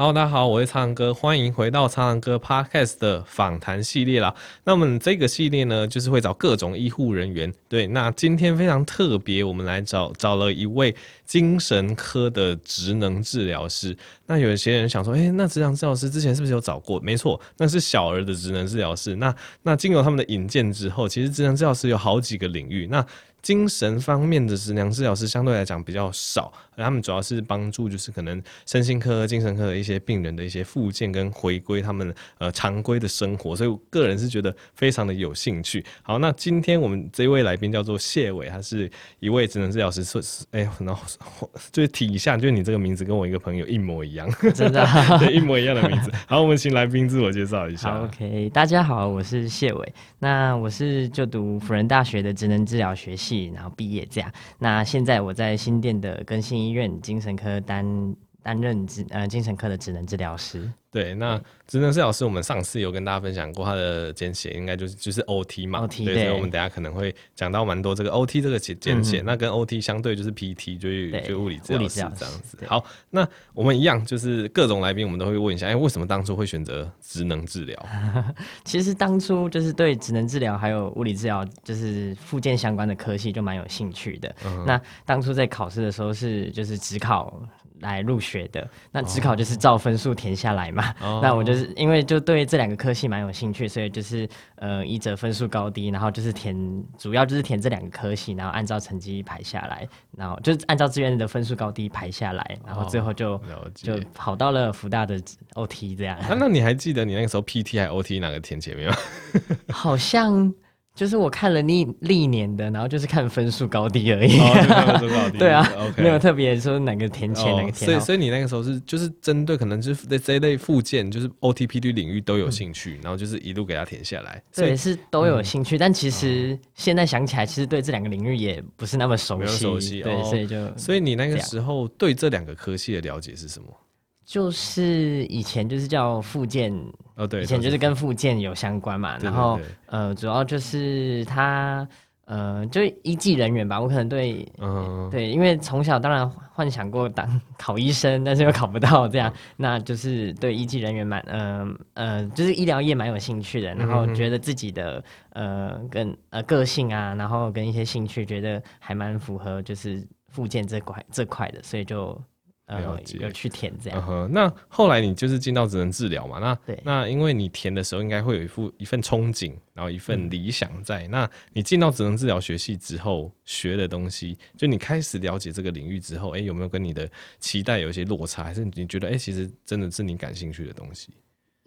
Hello，大家好，我是苍蓝鸽，欢迎回到苍蓝鸽 Podcast 的访谈系列啦。那我们这个系列呢，就是会找各种医护人员。对，那今天非常特别，我们来找找了一位精神科的职能治疗师。那有些人想说，诶、那职能治疗师之前是不是有找过？没错，那是小儿的职能治疗师。那那经由他们的引荐之后，其实职能治疗师有好几个领域。那精神方面的职能治疗师相对来讲比较少，而他们主要是帮助就是可能身心科、精神科的一些病人的一些复健跟回归他们呃常规的生活，所以我个人是觉得非常的有兴趣。好，那今天我们这位来宾叫做谢伟，他是一位职能治疗师，说是哎，然后就是体相，就是你这个名字跟我一个朋友一模一样，真的、啊、对，一模一样的名字。好，我们请来宾自我介绍一下。好，OK，大家好，我是谢伟，那我是就读辅仁大学的职能治疗学系。然后毕业这样，那现在我在新店的更新医院精神科担担任职呃精神科的职能治疗师。对，那职能治疗师我们上次有跟大家分享过，他的简写应该就是就是 OT 嘛，OT 对，对，所以我们等下可能会讲到蛮多这个 OT 这个简简写，嗯、那跟 OT 相对就是 PT，就是就物理治疗师这样子。好，那我们一样就是各种来宾，我们都会问一下，哎，为什么当初会选择职能治疗？其实当初就是对职能治疗还有物理治疗，就是附件相关的科系就蛮有兴趣的。嗯、那当初在考试的时候是就是只考。来入学的，那指考就是照分数填下来嘛。Oh. 那我就是因为就对这两个科系蛮有兴趣，所以就是呃依着分数高低，然后就是填主要就是填这两个科系，然后按照成绩排下来，然后就是按照志愿的分数高低排下来，然后最后就、oh. 就跑到了福大的 OT 这样。那那你还记得你那个时候 PT 还 OT 哪个填前面吗？好像。就是我看了历历年的，然后就是看分数高低而已。哦、对啊，okay. 没有特别说哪个填前、哦、哪个填后。所以，所以你那个时候是就是针对可能就是这这一类附件，就是 OTPD 领域都有兴趣、嗯，然后就是一路给它填下来。对，是都有兴趣、嗯，但其实现在想起来，其实对这两个领域也不是那么熟悉。熟悉，对，哦、所以就所以你那个时候对这两个科系的了解是什么？就是以前就是叫复健，哦对，以前就是跟复健有相关嘛，然后呃主要就是他呃就医技人员吧，我可能对，嗯对，因为从小当然幻想过当 考医生，但是又考不到这样，嗯、那就是对医技人员蛮呃呃就是医疗业蛮有兴趣的，然后觉得自己的呃跟呃个性啊，然后跟一些兴趣觉得还蛮符合就是复健这块这块的，所以就。有、嗯、有去填这样、嗯，那后来你就是进到职能治疗嘛？那对，那因为你填的时候应该会有一副一份憧憬，然后一份理想在。嗯、那你进到职能治疗学系之后学的东西，就你开始了解这个领域之后，哎、欸，有没有跟你的期待有一些落差？还是你觉得哎、欸，其实真的是你感兴趣的东西？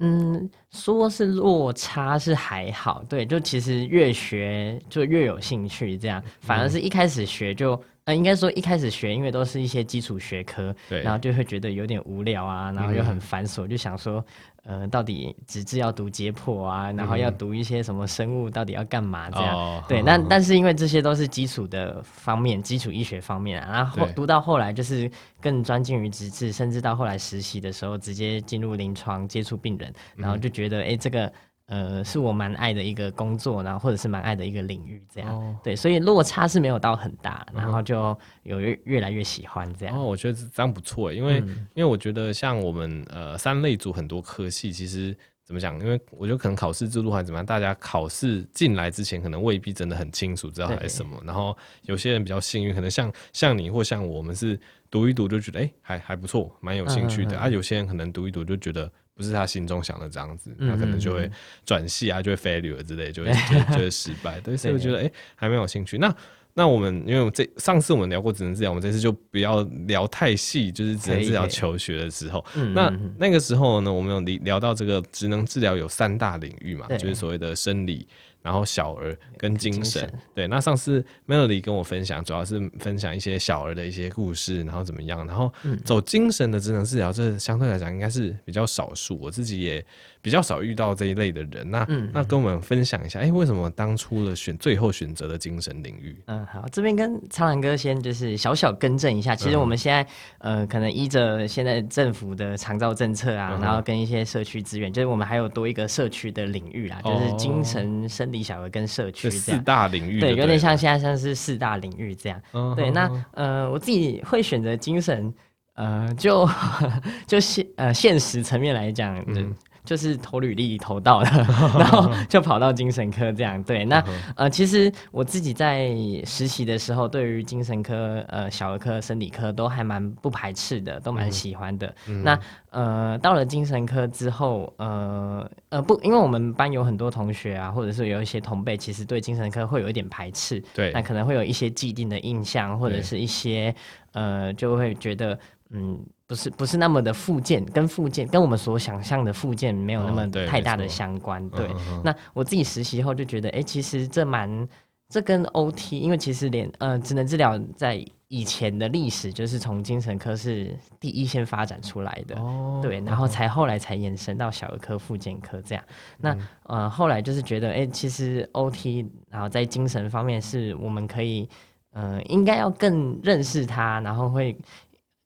嗯，说是落差是还好，对，就其实越学就越有兴趣，这样。反而是一开始学就。呃，应该说一开始学，因为都是一些基础学科，对，然后就会觉得有点无聊啊，然后又很繁琐，嗯，就想说，呃，到底纸质要读解剖啊，然后要读一些什么生物，到底要干嘛这样？哦，对，那但是因为这些都是基础的方面，基础医学方面啊，然后读到后来就是更专精于纸质，甚至到后来实习的时候，直接进入临床接触病人，然后就觉得，哎，嗯，欸，这个。呃，是我蛮爱的一个工作，然后或者是蛮爱的一个领域，这样、哦、对，所以落差是没有到很大，然后就有越越来越喜欢这样。哦，我觉得这样不错，因为、嗯、因为我觉得像我们呃三类组很多科系，其实怎么讲？因为我觉得可能考试制度还是怎么样，大家考试进来之前可能未必真的很清楚知道还是什么，然后有些人比较幸运，可能像像你或像我们是读一读就觉得哎、欸、还还不错，蛮有兴趣的、嗯、啊，有些人可能读一读就觉得。不是他心中想的这样子，他可能就会转系啊，就会 failure 之类，就会 就会失败。对，所以我觉得哎、欸，还蛮有兴趣。那那我们因为这上次我们聊过职能治疗，我们这次就不要聊太细，就是职能治疗求学的时候。那那个时候呢，我们有聊聊到这个职能治疗有三大领域嘛，就是所谓的生理。然后小儿跟精神，精神，对，那上次 Melody 跟我分享，主要是分享一些小儿的一些故事，然后怎么样，然后走精神的职能治疗，这相对来讲应该是比较少数，我自己也比较少遇到这一类的人。那那跟我们分享一下，哎，为什么当初的选最后选择的精神领域？嗯，好，这边跟苍兰哥先就是小小更正一下，其实我们现在、嗯、呃，可能依着现在政府的长照政策啊、嗯，然后跟一些社区资源，就是我们还有多一个社区的领域啦，哦、就是精神生。理小儿跟社区四大领域，对，有点像现在像是四大领域这样。嗯、对，那呃，我自己会选择精神，呃，就 就现呃现实层面来讲，嗯。就是投履历投到了，然后就跑到精神科这样。对，那呃，其实我自己在实习的时候，对于精神科、呃小儿科、生理科都还蛮不排斥的，都蛮喜欢的。嗯、那呃，到了精神科之后，呃呃不，因为我们班有很多同学啊，或者是有一些同辈，其实对精神科会有一点排斥。对，那可能会有一些既定的印象，或者是一些呃，就会觉得嗯。不是不是那么的复健，跟复健跟我们所想象的复健没有那么太大的相关。哦、对，对嗯、那我自己实习后就觉得，哎、欸，其实这蛮这跟 OT，因为其实连呃职能治疗在以前的历史就是从精神科是第一线发展出来的，哦、对，然后才后来才延伸到小儿科、复健科这样。那呃后来就是觉得，哎、欸，其实 OT 然后在精神方面是我们可以呃应该要更认识它，然后会。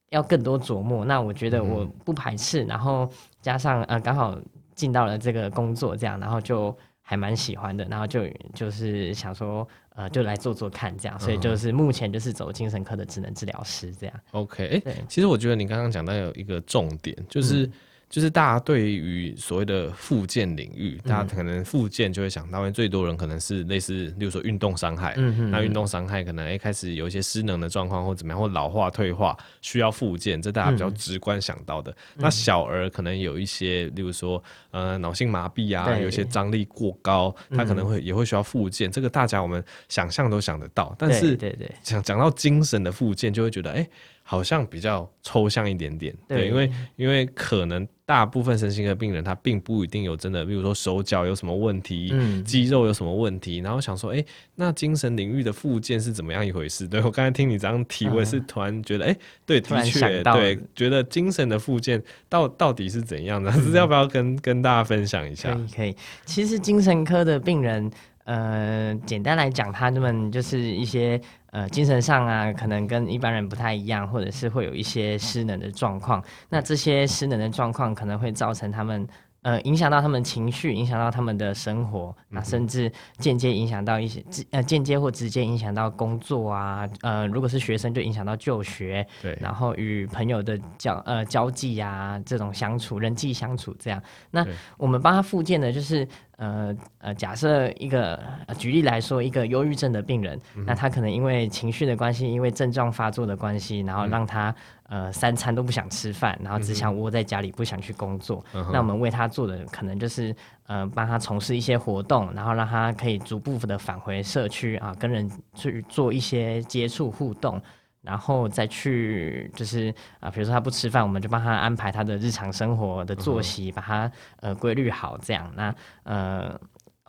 要更多琢磨，那我觉得我不排斥，嗯、然后加上呃刚好进到了这个工作，这样，然后就还蛮喜欢的，然后就就是想说呃就来做做看这样，所以就是目前就是走精神科的职能治疗师这样。OK，哎，其实我觉得你刚刚讲到有一个重点就是。嗯就是大家对于所谓的复健领域，大家可能复健就会想到，最多人可能是类似，例如说运动伤害，那运动伤害可能一开始有一些失能的状况或怎么样，或老化退化需要复健，这大家比较直观想到的。嗯、那小儿可能有一些，例如说呃脑性麻痹啊，有一些张力过高，他可能会也会需要复健，这个大家我们想象都想得到。但是对对。讲讲到精神的复健，就会觉得哎。欸好像比较抽象一点点，对，对，因为因为可能大部分身心科病人他并不一定有真的，比如说手脚有什么问题，嗯，肌肉有什么问题，然后想说，哎、欸，那精神领域的复健是怎么样一回事？对，我刚才听你这样提，我也是突然觉得，哎、欸，对，的确，对，觉得精神的复健到到底是怎样的？是要不要跟跟大家分享一下？可以，可以。其实精神科的病人。呃，简单来讲，他们就是一些呃精神上啊，可能跟一般人不太一样，或者是会有一些失能的状况。那这些失能的状况可能会造成他们。呃，影响到他们情绪，影响到他们的生活，那、甚至间接影响到一些，呃，间接或直接影响到工作啊，呃，如果是学生就影响到就学，对，然后与朋友的交呃交际啊，这种相处，人际相处这样。那我们帮他复健的，就是呃呃，假设一个、呃、举例来说，一个忧郁症的病人，嗯、那他可能因为情绪的关系，因为症状发作的关系，然后让他。嗯呃，三餐都不想吃饭，然后只想窝在家里，不想去工作。嗯、那我们为他做的可能就是，呃，帮他从事一些活动，然后让他可以逐步的返回社区啊，跟人去做一些接触互动，然后再去就是啊，比如说他不吃饭，我们就帮他安排他的日常生活的作息，嗯、把他呃规律好，这样那呃。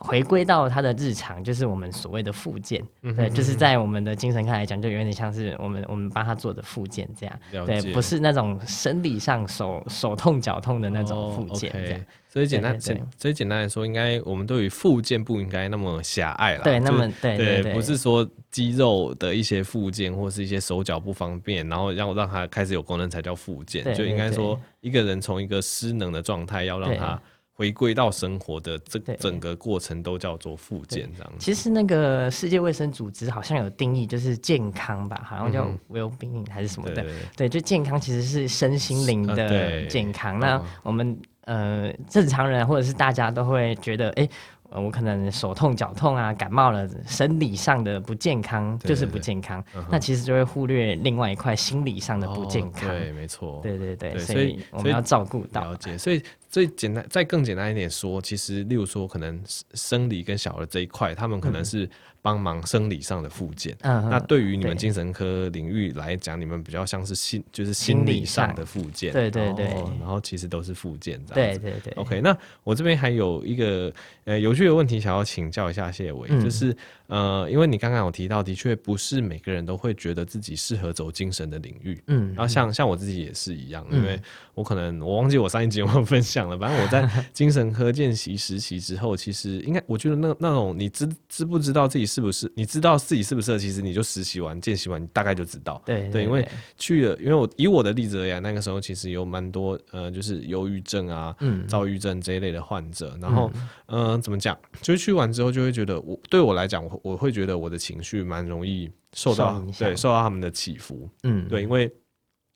回归到他的日常，就是我们所谓的复健，嗯、对，就是在我们的精神科来讲，就有点像是我们我们帮他做的复健这样，对，不是那种生理上手手痛脚痛的那种复健这样。哦 okay 所以简单，简所以简单来说，应该我们对于复健不应该那么狭隘了。对，那么对对对，不是说肌肉的一些复健，或是一些手脚不方便，然后让让他开始有功能才叫复健。就应该说，一个人从一个失能的状态，要让他。回归到生活的这整个过程都叫做复健，这样。其实那个世界卫生组织好像有定义，就是健康吧，好像叫 well-being 还是什么的。对，对，对，就健康其实是身心灵的健康。啊、那我们呃正常人或者是大家都会觉得，哎、我可能手痛脚痛啊，感冒了，生理上的不健康就是不健康，对对对，那其实就会忽略另外一块心理上的不健康。哦、对，没错。对对对，对所以我们要照顾到。了解，所以最简单，再更简单一点说，其实例如说，可能生理跟小儿这一块，他们可能是。帮忙生理上的复健，嗯、那对于你们精神科领域来讲，你们比较像是心，就是心理上的复健，对对对，然后其实都是复健这样子，对对对。OK，那我这边还有一个呃有趣的问题想要请教一下谢伟，嗯、就是。呃，因为你刚刚有提到，的确不是每个人都会觉得自己适合走精神的领域。嗯，然后像像我自己也是一样，因为我可能我忘记我上一集有没有 分享了，反正我在 精神科见习实习之后，其实应该我觉得那那种你知知不知道自己是不是，你知道自己是不适合，其实你就实习完见习完，你大概就知道。对对，因为去了，因为我以我的例子而言，那个时候其实有蛮多呃，就是忧郁症啊、躁郁症这一类的患者，然后嗯、呃，怎么讲，就是去完之后就会觉得我对我来讲我。我会觉得我的情绪蛮容易受到对受到他们的起伏，嗯，对，因为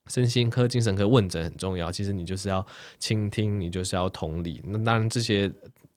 身心科、精神科问诊很重要，其实你就是要倾听，你就是要同理。那当然这些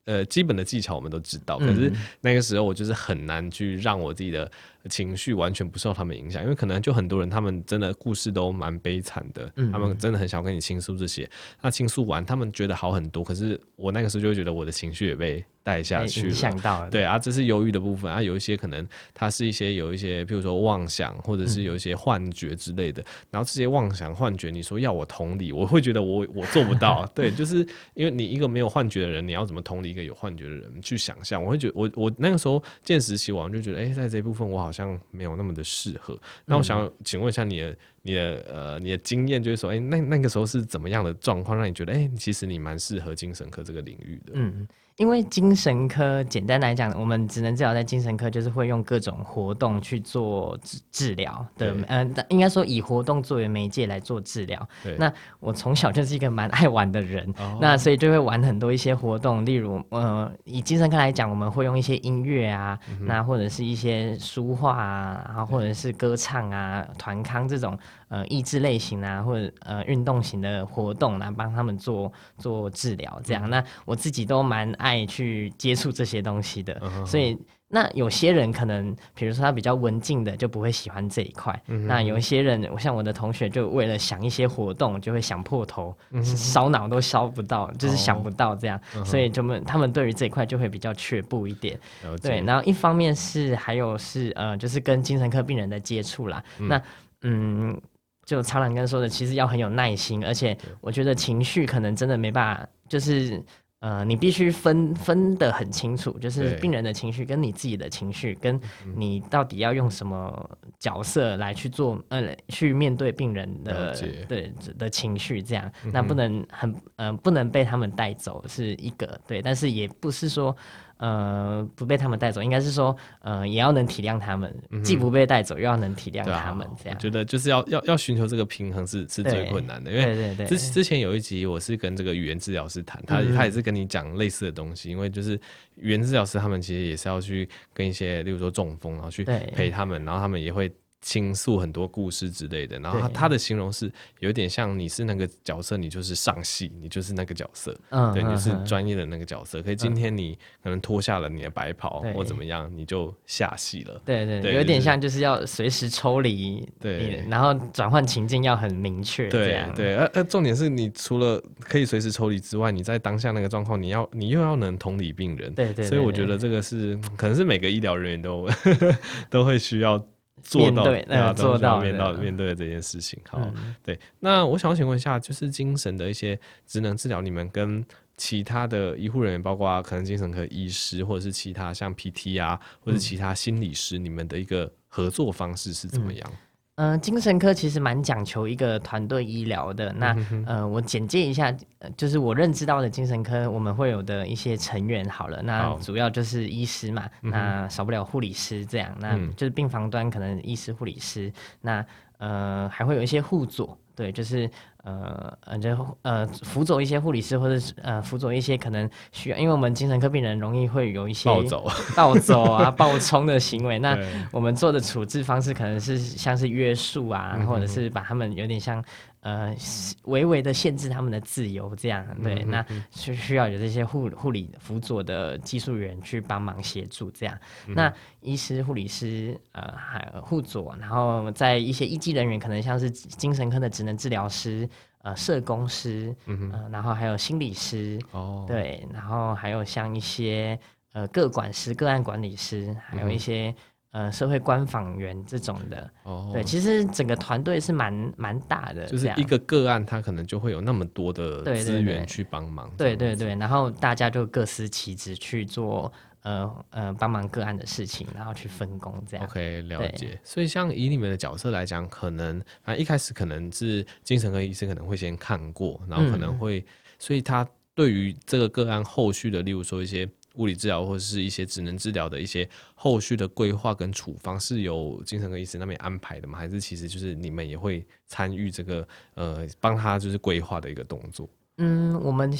呃基本的技巧我们都知道，可是那个时候我就是很难去让我自己的情绪完全不受他们影响，因为可能就很多人他们真的故事都蛮悲惨的，他们真的很想跟你倾诉这些。那倾诉完，他们觉得好很多，可是我那个时候就会觉得我的情绪也被。带下去了，到了对啊，这是忧郁的部分啊。有一些可能它是一些有一些，譬如说妄想，或者是有一些幻觉之类的。嗯、然后这些妄想幻觉，你说要我同理，我会觉得我我做不到。对，就是因为你一个没有幻觉的人，你要怎么同理一个有幻觉的人去想象？我会觉得我我那个时候见识起我，就觉得哎、欸，在这一部分我好像没有那么的适合。那我想请问一下你的你的呃你的经验，就是说，哎、欸，那那个时候是怎么样的状况，让你觉得哎、欸，其实你蛮适合精神科这个领域的？嗯。因为精神科简单来讲，我们只能治疗在精神科就是会用各种活动去做治治疗的，嗯、呃，应该说以活动作为媒介来做治疗。那我从小就是一个蛮爱玩的人，哦、那所以就会玩很多一些活动，例如，呃，以精神科来讲，我们会用一些音乐啊，嗯、那或者是一些书画啊，然后或者是歌唱啊、团康这种。呃，益智类型啊，或者呃运动型的活动来帮他们做做治疗，这样。嗯、那我自己都蛮爱去接触这些东西的，嗯、所以那有些人可能，比如说他比较文静的，就不会喜欢这一块。嗯、那有一些人，我像我的同学，就为了想一些活动，就会想破头，烧脑、嗯、都烧不到，就是想不到这样。哦、所以他们他们对于这一块就会比较却步一点。对，然后一方面是还有是呃，就是跟精神科病人的接触啦。嗯那嗯。就苍兰根说的，其实要很有耐心，而且我觉得情绪可能真的没办法，就是呃，你必须分分得很清楚，就是病人的情绪跟你自己的情绪，跟你到底要用什么角色来去做，呃，去面对病人的对的情绪，这样，那不能很呃不能被他们带走是一个对，但是也不是说。呃，不被他们带走，应该是说，呃，也要能体谅他们，嗯、既不被带走，又要能体谅他们，这样。我觉得就是要要要寻求这个平衡是是最困难的，因为对对对之之前有一集我是跟这个语言治疗师谈，他、他也是跟你讲类似的东西，因为就是语言治疗师他们其实也是要去跟一些，例如说中风，然后去陪他们，然后他们也会。倾诉很多故事之类的，然后他他的形容是有点像你是那个角色，你就是上戏，你就是那个角色，嗯，对，你是专业的那个角色。可以今天你可能脱下了你的白袍或怎么样，你就下戏了。对对，有点像就是要随时抽离，对，然后转换情境要很明确。对对，呃呃，重点是你除了可以随时抽离之外，你在当下那个状况，你要你又要能同理病人。对对，所以我觉得这个是 可能是每个医疗人员都 都会需要。做到，对啊，做到面到面对的这件事情。好，嗯、对。那我想请问一下，就是精神的一些职能治疗，你们跟其他的医护人员，包括可能精神科医师，或者是其他像 PT 啊，或者其他心理师，嗯、你们的一个合作方式是怎么样？嗯嗯、呃，精神科其实蛮讲求一个团队医疗的。那呃，我简介一下，就是我认知到的精神科我们会有的一些成员好了。那主要就是医师嘛，嗯、那少不了护理师这样，那就是病房端可能医师、护理师，那呃还会有一些护佐，对，就是。呃呃，就呃辅佐一些护理师，或者是呃辅佐一些可能需要，因为我们精神科病人容易会有一些暴走、暴走啊、暴冲的行为，那我们做的处置方式可能是像是约束啊，或者是把他们有点像。呃，微微的限制他们的自由，这样对，嗯、那需需要有这些护护理辅佐的技术员去帮忙协助，这样。那医师、护理师，呃，还有护佐，然后在一些医技人员，可能像是精神科的职能治疗师，呃，社工师，嗯然后还有心理师，哦，对，然后还有像一些呃个管师、个案管理师，还有一些。嗯呃，社会官访员这种的，哦，对，其实整个团队是蛮蛮大的，就是一个个案，他可能就会有那么多的资源去帮忙，对对对，然后大家就各司其职去做，呃呃，帮忙个案的事情，然后去分工这样。OK，了解。所以像以你们的角色来讲，可能啊一开始可能是精神科医生可能会先看过，然后可能会，嗯、所以他对于这个个案后续的，例如说一些。物理治疗或者是一些职能治疗的一些后续的规划跟处方是由精神科医师那边安排的吗？还是其实就是你们也会参与这个呃帮他就是规划的一个动作？嗯，我们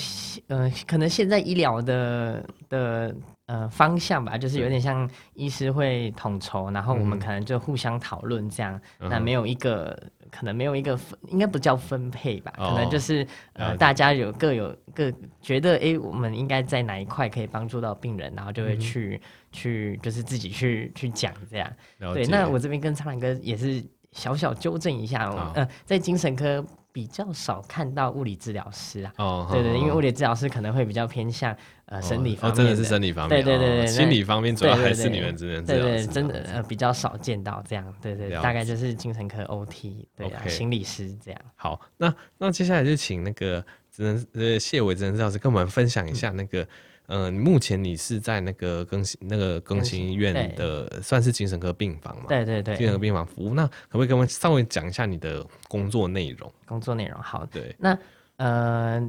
呃可能现在医疗的的呃方向吧，就是有点像医师会统筹，然后我们可能就互相讨论这样，嗯、那没有一个。可能没有一个分，应该不叫分配吧，哦、可能就是呃大家有各有各觉得，哎、欸，我们应该在哪一块可以帮助到病人，然后就会去、嗯、去就是自己去去讲这样。对，那我这边跟苍兰哥也是小小纠正一下，哦、呃，在精神科。比较少看到物理治疗师啊，哦，对对，因为物理治疗师可能会比较偏向呃生理方面，真的是生理方面，对对对对，心理方面主要还是你们这边，对对，真的呃比较少见到这样，对对，大概就是精神科 OT，对啊，心理师这样。好，那那接下来就请那个职能呃谢伟职能治疗师跟我们分享一下那个。嗯、呃，目前你是在那个更新那个更新医院的，算是精神科病房嘛？对对对，精神科病房服务。那可不可以跟我们稍微讲一下你的工作内容？工作内容好，对。那呃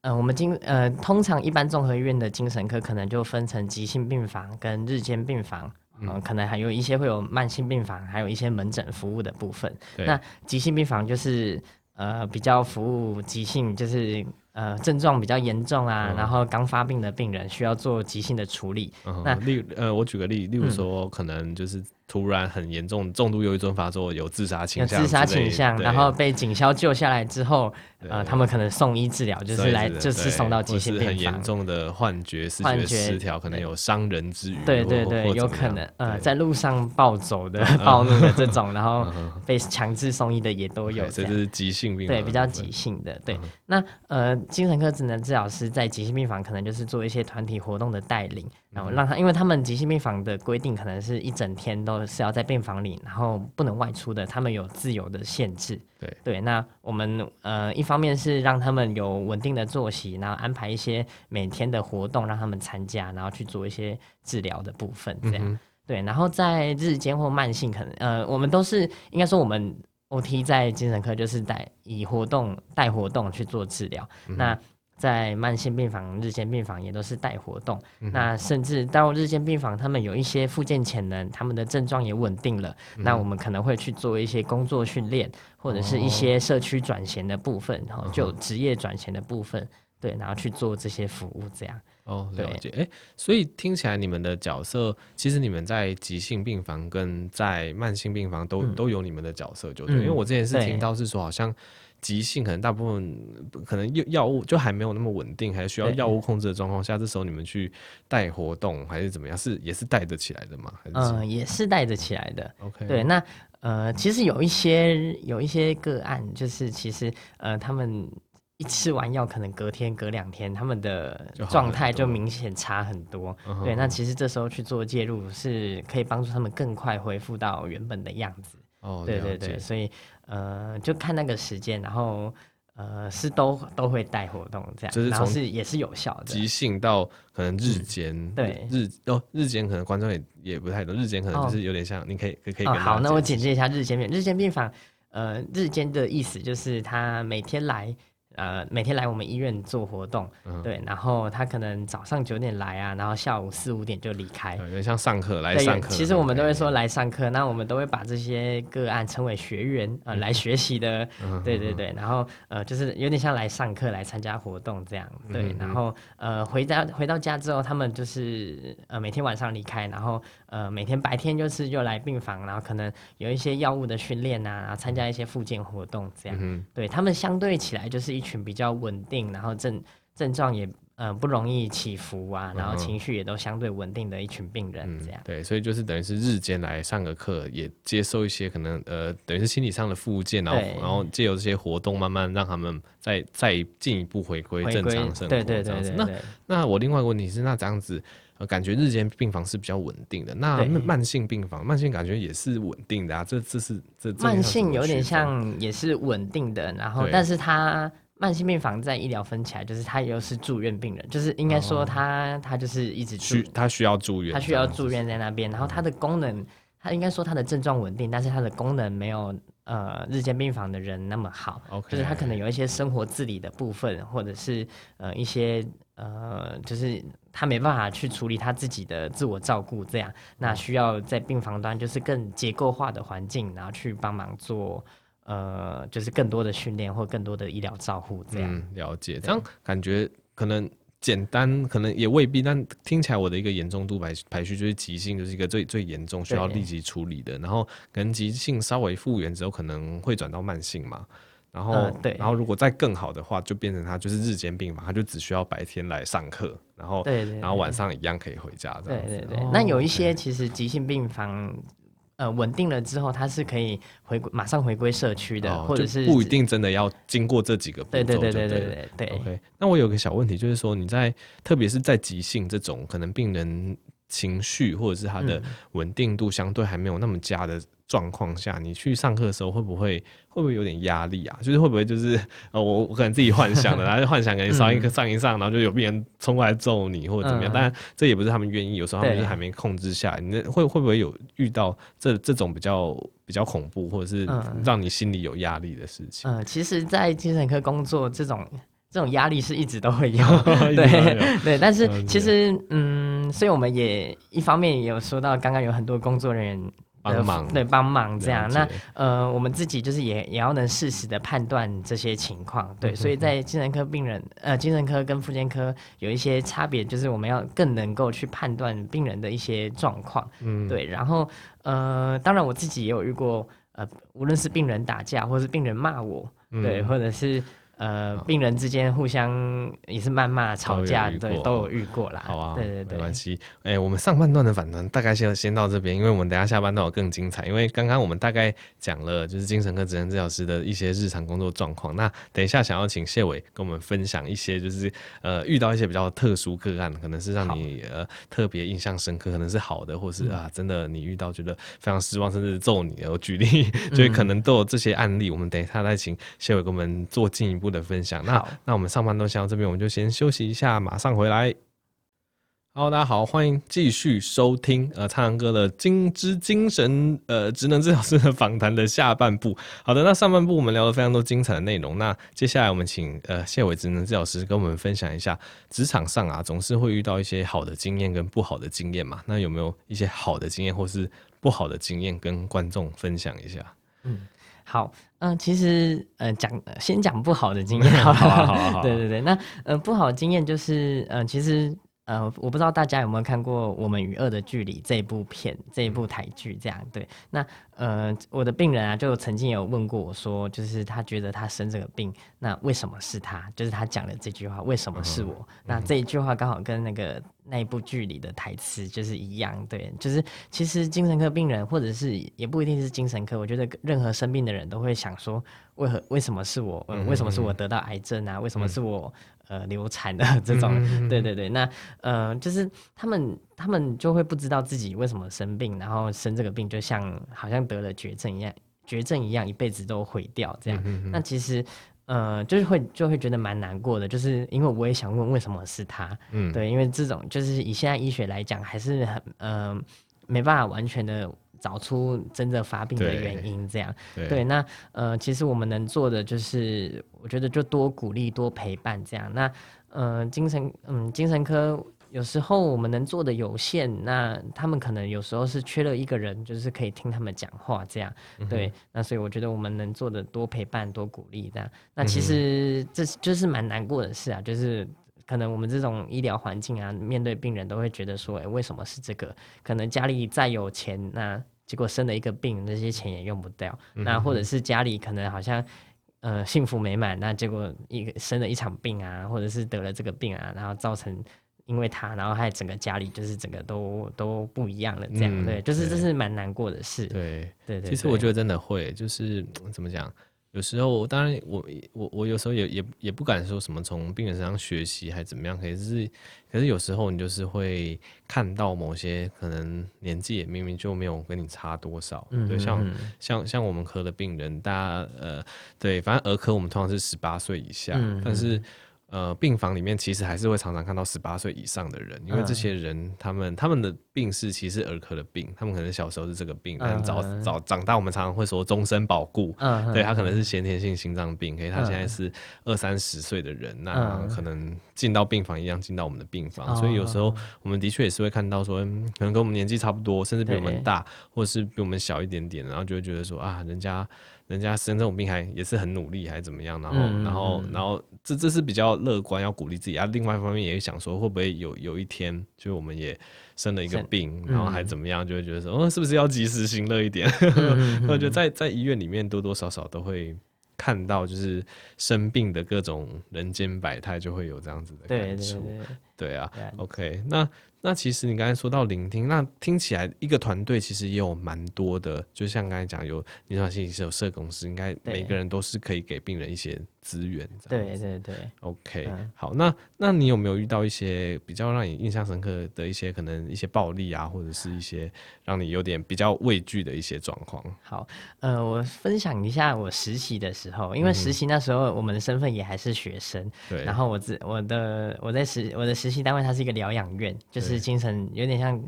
呃，我们精呃通常一般综合医院的精神科可能就分成急性病房跟日间病房，嗯、呃，可能还有一些会有慢性病房，还有一些门诊服务的部分。那急性病房就是呃比较服务急性，就是。呃，症状比较严重啊，嗯、然后刚发病的病人需要做急性的处理。嗯、那例呃，我举个例，例如说，可能就是。突然很严重，重度忧郁症发作，有自杀倾向，有自杀倾向，然后被警消救下来之后，呃，他们可能送医治疗，就是来就是送到急性病房。很严重的幻觉、视觉失调，可能有伤人之余。对对对，有可能，呃，在路上暴走的、暴怒的这种，然后被强制送医的也都有。这是急性病，对，比较急性的。对，那呃，精神科职能治疗师在急性病房可能就是做一些团体活动的带领。然后让他，因为他们急性病房的规定可能是一整天都是要在病房里，然后不能外出的，他们有自由的限制。对对，那我们呃一方面是让他们有稳定的作息，然后安排一些每天的活动让他们参加，然后去做一些治疗的部分，这样。嗯、对，然后在日间或慢性，可能呃我们都是应该说我们 OT 在精神科就是带以活动带活动去做治疗，嗯、那。在慢性病房、日间病房也都是带活动，嗯、那甚至到日间病房，他们有一些复健潜能，他们的症状也稳定了，嗯、那我们可能会去做一些工作训练，或者是一些社区转衔的部分，然后、哦、就职业转衔的部分，对，然后去做这些服务，这样。哦，了解。哎，所以听起来你们的角色，其实你们在急性病房跟在慢性病房都、嗯、都有你们的角色，就对。嗯、因为我之前是听到是说，好像。急性可能大部分可能药药物就还没有那么稳定，还需要药物控制的状况下，这时候你们去带活动还是怎么样？是也是带得起来的吗？嗯、呃，也是带得起来的。OK，对，那呃，其实有一些有一些个案，就是其实呃，他们一吃完药，可能隔天隔两天，他们的状态就明显差很多。很对，那其实这时候去做介入，是可以帮助他们更快恢复到原本的样子。哦，对对对，所以。呃，就看那个时间，然后呃，是都都会带活动这样，就是从是也是有效的。即。兴到可能日间、嗯，对日哦日间可能观众也也不太懂，日间可能就是有点像，哦、你可以可以可以、哦。好，那我简介一下日间病日间病房，呃，日间的意思就是他每天来。呃，每天来我们医院做活动，嗯、对，然后他可能早上九点来啊，然后下午四五点就离开，有点像上课来上课。其实我们都会说来上课，那我们都会把这些个案称为学员，呃，来学习的，嗯、对对对，然后呃，就是有点像来上课来参加活动这样，对，嗯、然后呃，回家回到家之后，他们就是呃每天晚上离开，然后呃每天白天就是就来病房，然后可能有一些药物的训练啊，然后参加一些复健活动这样，嗯、对他们相对起来就是一。群比较稳定，然后症症状也呃不容易起伏啊，然后情绪也都相对稳定的一群病人，这样、嗯、对，所以就是等于是日间来上个课，也接受一些可能呃等于是心理上的复健，然后然后借由这些活动，慢慢让他们再再进一步回归正常生活，对对对，对，对，对那那我另外一个问题是，那这样子呃感觉日间病房是比较稳定的，那慢性病房，慢性感觉也是稳定的啊，这这是这慢性有点像也是稳定的，然后但是它。慢性病房在医疗分起来，就是他又是住院病人，就是应该说他、哦、他就是一直需他需要住院，他需要住院在那边，然后他的功能，他应该说他的症状稳定，但是他的功能没有呃日间病房的人那么好，Okay. 就是他可能有一些生活自理的部分，或者是呃一些呃就是他没办法去处理他自己的自我照顾，这样那需要在病房端就是更结构化的环境，然后去帮忙做呃。就是更多的训练或更多的医疗照护，这样、嗯、了解。这样感觉可能简单，可能也未必，但听起来我的一个严重度排排序就是急性，就是一个最最严重需要立即处理的。然后可能急性稍微复原之后，可能会转到慢性嘛。然后，呃、对，然后如果再更好的话，就变成他就是日间病房，他就只需要白天来上课，然后对，然后晚上一样可以回家。对对对。那有一些其实急性病房。呃，稳定了之后，他是可以回归，马上回归社区的，哦、或者是不一定真的要经过这几个步骤。对对对对对对对。OK，那我有个小问题，就是说你在特别是在急性这种可能病人情绪或者是他的稳定度相对还没有那么佳的。状况下，你去上课的时候会不会会不会有点压力啊？就是会不会就是呃，我我可能自己幻想的，然后就幻想给你上一课上一上，然后就有病人冲过来揍你或者怎么样？当然、嗯、这也不是他们愿意，有时候他们就是还没控制下来。你那会会不会有遇到这这种比较比较恐怖或者是让你心里有压力的事情？嗯，嗯，其实，在精神科工作，这种这种压力是一直都会有，对对。但是其实嗯，所以我们也一方面也有说到，刚刚有很多工作人员。帮忙对，帮忙这样。那呃，我们自己就是也也要能适时的判断这些情况，对。所以在精神科病人，呃，精神科跟复健科有一些差别，就是我们要更能够去判断病人的一些状况，嗯，对。然后呃，当然我自己也有遇过，呃，无论是病人打架，或是病人骂我，对，或者是。呃，病人之间互相也是谩骂、吵架，对，都有遇过啦。好啊，对对对，没关系。哎、欸，我们上半段的访谈大概先先到这边，因为我们等下下半段有更精彩。因为刚刚我们大概讲了就是精神科职能治疗师的一些日常工作状况。那等一下想要请谢伟跟我们分享一些，就是呃遇到一些比较特殊个案，可能是让你呃特别印象深刻，可能是好的，或是啊真的你遇到觉得非常失望，甚至揍你。我举例，所以可能都有这些案例。我们等一下再请谢伟跟我们做进一步的分享，那那我们上半段先到这边，我们就先休息一下，马上回来。Hello，大家好，欢迎继续收听呃，苍蓝鸽的精之精神呃职能治疗师的访谈的下半部。好的，那上半部我们聊了非常多精彩的内容，那接下来我们请呃谢伟职能治疗师跟我们分享一下职场上啊，总是会遇到一些好的经验跟不好的经验嘛，那有没有一些好的经验或是不好的经验跟观众分享一下？嗯。好，嗯、呃，其实，呃，讲先讲不好的经验，好好好，好，好，对对对，那，呃，不好的经验就是，呃，其实。呃，我不知道大家有没有看过《我们与恶的距离》这一部片，这一部台剧，这样对。那呃，我的病人啊，就曾经有问过我说，就是他觉得他生这个病，那为什么是他？就是他讲的这句话，为什么是我？嗯、那这一句话刚好跟那个那一部剧里的台词就是一样，对，就是其实精神科病人，或者是也不一定是精神科，我觉得任何生病的人都会想说，为何为什么是我？呃，为什么是我得到癌症啊？为什么是我？呃，流产的 这种，对对对，那呃，就是他们他们就会不知道自己为什么生病，然后生这个病就像好像得了绝症一样，绝症一样，一辈子都毁掉这样。那其实呃，就是会就会觉得蛮难过的，就是因为我也想问为什么是他，嗯，对，因为这种就是以现在医学来讲，还是很呃没办法完全的。找出真正发病的原因，这样对，对。那呃，其实我们能做的就是，我觉得就多鼓励、多陪伴这样。那呃，精神嗯，精神科有时候我们能做的有限，那他们可能有时候是缺了一个人，就是可以听他们讲话这样。对。那所以我觉得我们能做的多陪伴、多鼓励这样。那其实这就是蛮难过的事啊，就是。可能我们这种医疗环境啊，面对病人都会觉得说，哎，为什么是这个？可能家里再有钱，那结果生了一个病，那些钱也用不掉。嗯、那或者是家里可能好像，呃，幸福美满，那结果一个生了一场病啊，或者是得了这个病啊，然后造成因为他，然后还整个家里就是整个都都不一样了，这样、嗯、对，就是这是蛮难过的事。对对对，其实我觉得真的会，就是怎么讲？有时候，当然我，我我我有时候也也也不敢说什么从病人身上学习还怎么样，可是可是有时候你就是会看到某些可能年纪也明明就没有跟你差多少，嗯、对，像像像我们科的病人，大家呃，对，反正儿科我们通常是十八岁以下，嗯、但是。呃，病房里面其实还是会常常看到十八岁以上的人，因为这些人他们他们的病是其实儿科的病，他们可能小时候是这个病，但早早长大，我们常常会说终身保固，对，他可能是先天性心脏病，可以他现在是二三十岁的人，那可能进到病房一样进到我们的病房，哦、所以有时候我们的确也是会看到说，嗯，可能跟我们年纪差不多，甚至比我们大，或者是比我们小一点点，然后就会觉得说啊，人家。人家生这种病还也是很努力，还是怎么样？然后，嗯、然后，然后，这这是比较乐观，要鼓励自己啊。另外一方面也想说，会不会有有一天，就我们也生了一个病，然后还怎么样，就会觉得说，哦，是不是要及时行乐一点？我觉得在在医院里面多多少少都会看到，就是生病的各种人间百态，就会有这样子的感触。对，对，对，对啊，OK，那。那其实你刚才说到聆听，那听起来一个团队其实也有蛮多的，就像刚才讲有临床心理师、有社工师，应该每个人都是可以给病人一些资源。对对对，OK，、嗯、好，那那你有没有遇到一些比较让你印象深刻的一些可能一些暴力啊，或者是一些让你有点比较畏惧的一些状况？好，呃，我分享一下我实习的时候，因为实习那时候我们的身份也还是学生，对、嗯，然后我自我的我在实我的实习单位它是一个疗养院，就是。精神有点像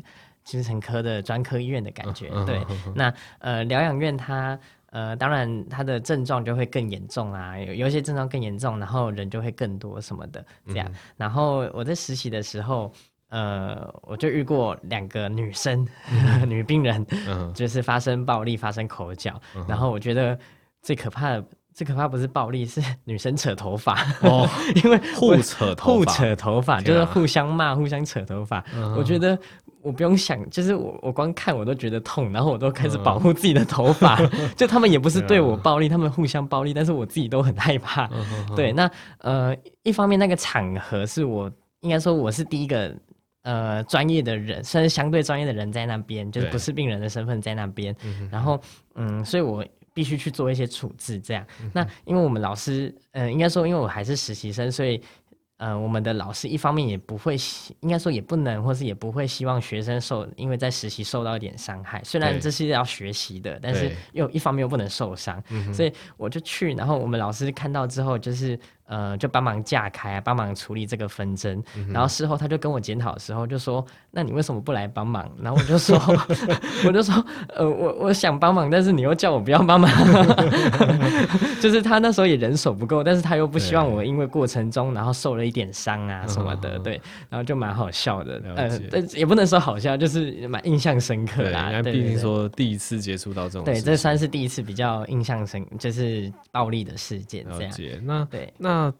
精神科的专科医院的感觉，嗯、对。那呃疗养院它呃当然它的症状就会更严重啊，有有一些症状更严重，然后人就会更多什么的这样。嗯、然后我在实习的时候，呃我就遇过两个女生、嗯、女病人，嗯、就是发生暴力、发生口角，嗯、然后我觉得最可怕的。最可怕不是暴力，是女生扯头发哦，因为互扯头发，互扯头发就是互相骂、互相扯头发。我觉得我不用想，就是我我光看我都觉得痛，然后我都开始保护自己的头发。就他们也不是对我暴力，他们互相暴力，但是我自己都很害怕。对，那呃，一方面那个场合是我应该说我是第一个呃专业的人，算是相对专业的人在那边，就是不是病人的身份在那边。然后嗯，所以我。必须去做一些处置，这样。嗯、那因为我们老师，嗯、呃，应该说，因为我还是实习生，所以，呃，我们的老师一方面也不会，应该说也不能，或是也不会希望学生受，因为在实习受到一点伤害。虽然这是要学习的，但是又一方面又不能受伤，对所以我就去。然后我们老师看到之后，就是。呃，就帮忙架开啊，帮忙处理这个纷争。嗯、然后事后他就跟我检讨的时候，就说：“那你为什么不来帮忙？”然后我就说：“ 我就说，呃，我我想帮忙，但是你又叫我不要帮忙。”就是他那时候也人手不够，但是他又不希望我因为过程中然后受了一点伤啊什么的，对，然后就蛮好笑的。呃，但也不能说好笑，就是蛮印象深刻啦。毕竟说第一次接触到这种，对，这算是第一次比较印象深，就是暴力的事件这样。那对，那。那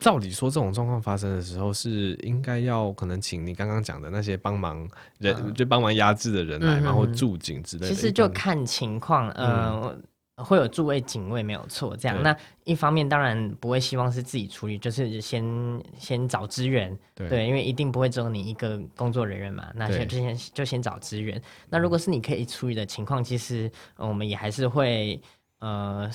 照理说，这种状况发生的时候，是应该要可能请你刚刚讲的那些帮忙人，嗯、就帮忙压制的人来，嗯、然后驻警之类的。其实就看情况，呃，嗯、会有驻位警卫没有错。这样，那一方面当然不会希望是自己处理，就是先先找支援，对，对，因为一定不会只有你一个工作人员嘛。那先就先就先找支援。那如果是你可以处理的情况，其实我们也还是会呃。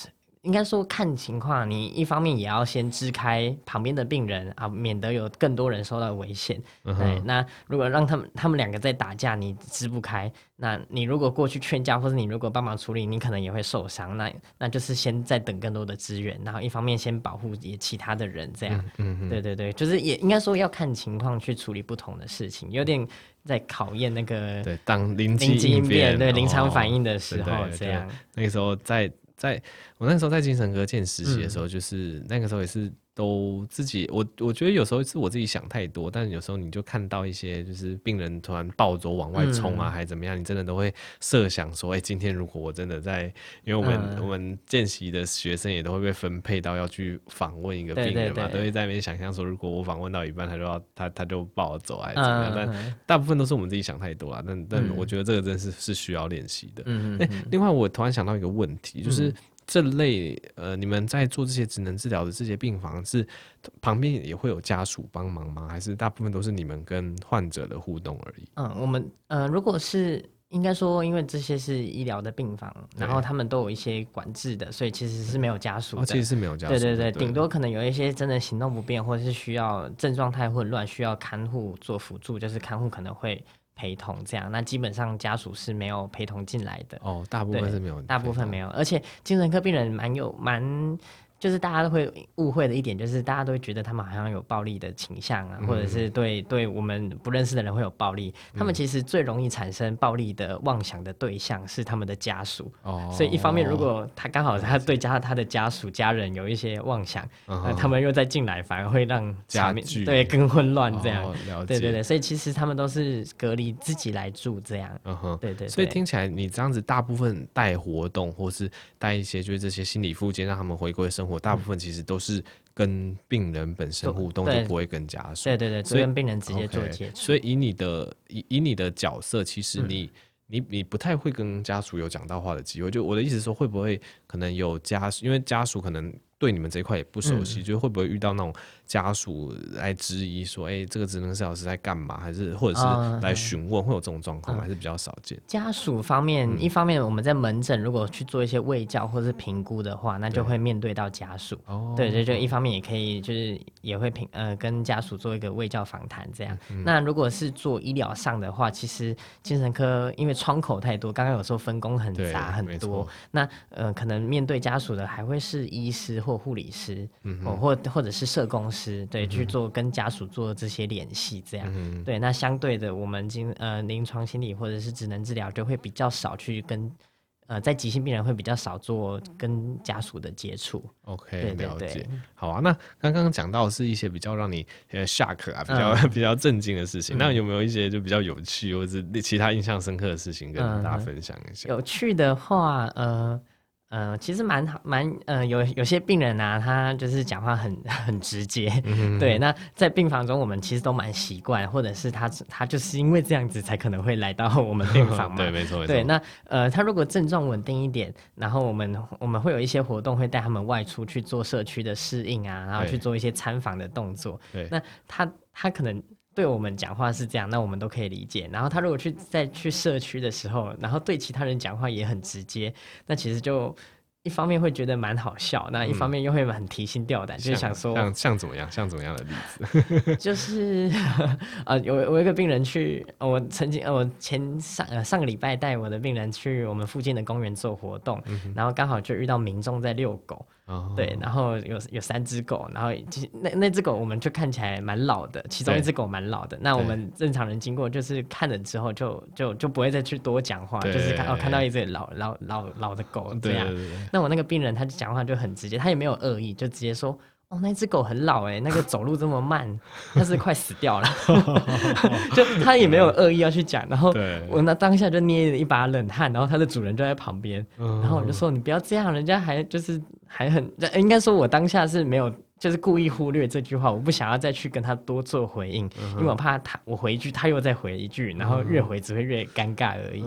应该说看情况，你一方面也要先支开旁边的病人啊，免得有更多人受到危险。嗯、对，那如果让他们他们两个在打架，你支不开，那你如果过去劝架，或者你如果帮忙处理，你可能也会受伤。那那就是先在等更多的资源，然后一方面先保护也其他的人，这样。嗯哼对对对，就是也应该说要看情况去处理不同的事情，有点在考验那个对当临机应变对临场反应的时候，这样。那个时候在。在我那时候在精神科见实习的时候，就是、嗯、那个时候也是都自己，我我觉得有时候是我自己想太多，但是有时候你就看到一些就是病人突然暴走往外冲啊，嗯、还是怎么样，你真的都会设想说，哎、欸，今天如果我真的在，因为我们、嗯、我们见习的学生也都会被分配到要去访问一个病人嘛，都会在那边想象说，如果我访问到一半，他就要他他就暴走还是怎么样，嗯、但大部分都是我们自己想太多啊，但但我觉得这个真是是需要练习的。嗯嗯、欸。另外我突然想到一个问题，就是。嗯这类呃，你们在做这些职能治疗的这些病房，是旁边也会有家属帮忙吗？还是大部分都是你们跟患者的互动而已？嗯，我们呃，如果是应该说，因为这些是医疗的病房，然后他们都有一些管制的，所以其实是没有家属的。哦，其实是没有家属的。对对对，顶多可能有一些真的行动不便，或者是需要症状太混乱，需要看护做辅助，就是看护可能会。陪同这样，那基本上家属是没有陪同进来的。哦，大部分是没有，大部分没有。而且精神科病人蛮有蛮就是大家都会误会的一点，就是大家都会觉得他们好像有暴力的倾向啊，嗯、或者是对对我们不认识的人会有暴力。他们其实最容易产生暴力的妄想的对象是他们的家属。哦。所以一方面，如果他刚好他对家他的家属家人有一些妄想，嗯呃、他们又再进来，反而会让场面对更混乱这样。哦、对对对，所以其实他们都是隔离自己来住这样。嗯哼。对，对对。所以听起来你这样子，大部分带活动或是带一些就是这些心理附件，让他们回归生活，大部分其实都是跟病人本身互动，就不会跟家属。对对对，所以跟病人直接做接触。所以以你的以以你的角色，其实你、嗯、你你不太会跟家属有讲到话的机会。就我的意思是说，会不会可能有家属，因为家属可能。对你们这一块也不熟悉，嗯、就会不会遇到那种家属来质疑说，哎、欸，这个职能治疗师在干嘛？还是或者是来询问，会有这种状况，还是比较少见。家属方面，嗯、一方面我们在门诊如果去做一些卫教或是评估的话，那就会面对到家属。对，对，就就一方面也可以，就是也会评呃跟家属做一个卫教访谈这样。嗯、那如果是做医疗上的话，其实精神科因为窗口太多，刚刚有时候分工很杂很多，那呃可能面对家属的还会是医师。或护理师，嗯、哼或或者是社工师，对，嗯、去做跟家属做这些联系，这样，嗯、对。那相对的，我们今呃临床心理或者是职能治疗就会比较少去跟呃在急性病人会比较少做跟家属的接触。OK，对对对，了解。好啊，那刚刚讲到的是一些比较让你呃 shock 啊，比较、嗯、比较震惊的事情。嗯、那有没有一些就比较有趣或者其他印象深刻的事情跟大家分享一下？嗯、有趣的话，呃。呃，其实蛮好，蛮呃，有有些病人啊，他就是讲话很 很直接，嗯、对。那在病房中，我们其实都蛮习惯，或者是他他就是因为这样子才可能会来到我们病房嘛。对，没错，没错。对，那呃，他如果症状稳定一点，然后我们我们会有一些活动，会带他们外出去做社区的适应啊，然后去做一些参访的动作。对，那他他可能。对我们讲话是这样，那我们都可以理解。然后他如果去再去社区的时候，然后对其他人讲话也很直接，那其实就一方面会觉得蛮好笑，那一方面又会很提心吊胆，嗯、就是想说像像怎么样，像怎么样的例子，就是啊，有我一个病人去，我曾经呃我前上呃上个礼拜带我的病人去我们附近的公园做活动，嗯、然后刚好就遇到民众在遛狗。Oh. 对，然后有有三只狗，然后其实那那只狗我们就看起来蛮老的，其中一只狗蛮老的。那我们正常人经过就是看了之后就就就不会再去多讲话，就是看哦看到一只老老老老的狗这样。那我那个病人他就讲话就很直接，他也没有恶意，就直接说。哦，那只狗很老哎，那个走路这么慢，它是快死掉了。就他也没有恶意要去讲，然后我那当下就捏了一把冷汗，然后它的主人就在旁边，然后我就说你不要这样，人家还就是还很，应该说我当下是没有。就是故意忽略这句话，我不想要再去跟他多做回应，嗯、因为我怕他我回一句，他又再回一句，然后越回只会越尴尬而已。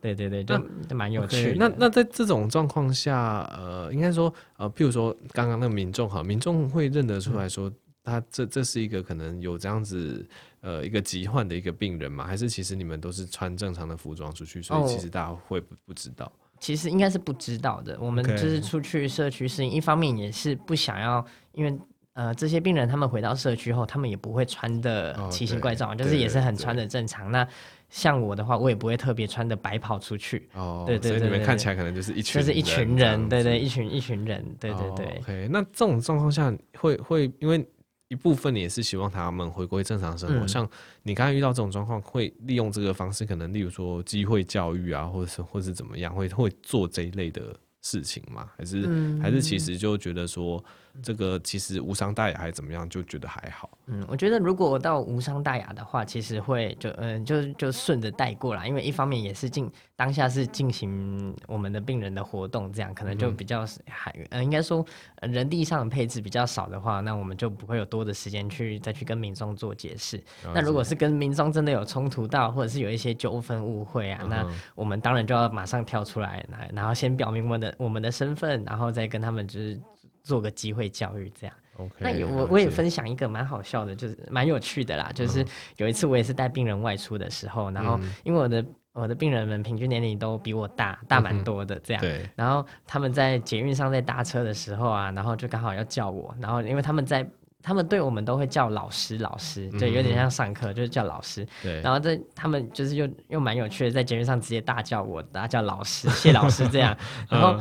对对对，就蛮有趣的。那那在这种状况下，呃，应该说，呃，譬如说刚刚那个民众哈，民众会认得出来说，他这这是一个可能有这样子呃一个疾患的一个病人嘛？还是其实你们都是穿正常的服装出去，所以其实大家会不不知道？哦其实应该是不知道的。我们就是出去社区适应，一方面也是不想要，因为呃这些病人他们回到社区后，他们也不会穿的奇形怪状，就是也是很穿的正常。那像我的话，我也不会特别穿的白跑出去。哦，对对对，所以你们看起来可能就是一群，就是一群人，对对，一群一群人，对对对。OK，那这种状况下会会因为。一部分也是希望他们回归正常生活，嗯、像你刚才遇到这种状况，会利用这个方式，可能例如说机会教育啊，或者是或是怎么样，会会做这一类的事情吗？还是、嗯、还是其实就觉得说。这个其实无伤大雅还是怎么样，就觉得还好。嗯，我觉得如果到无伤大雅的话，其实会就嗯就就顺着带过来，因为一方面也是进当下是进行我们的病人的活动，这样可能就比较还呃应该说人力上的配置比较少的话，那我们就不会有多的时间去再去跟民众做解释。哦、那如果是跟民众真的有冲突到，或者是有一些纠纷误会啊，嗯、那我们当然就要马上跳出来来，然后先表明我们的我们的身份，然后再跟他们就是。做个机会教育这样，Okay, 那有我我也分享一个蛮好笑的，就是蛮有趣的啦。就是有一次我也是带病人外出的时候，然后因为我的我的病人们平均年龄都比我大大蛮多的这样，对。然后他们在捷运上在搭车的时候啊，然后就刚好要叫我，然后因为他们在他们对我们都会叫老师老师，对，有点像上课就是叫老师，对。然后在他们就是又又蛮有趣的，在捷运上直接大叫我，大家叫老师谢老师这样，然后。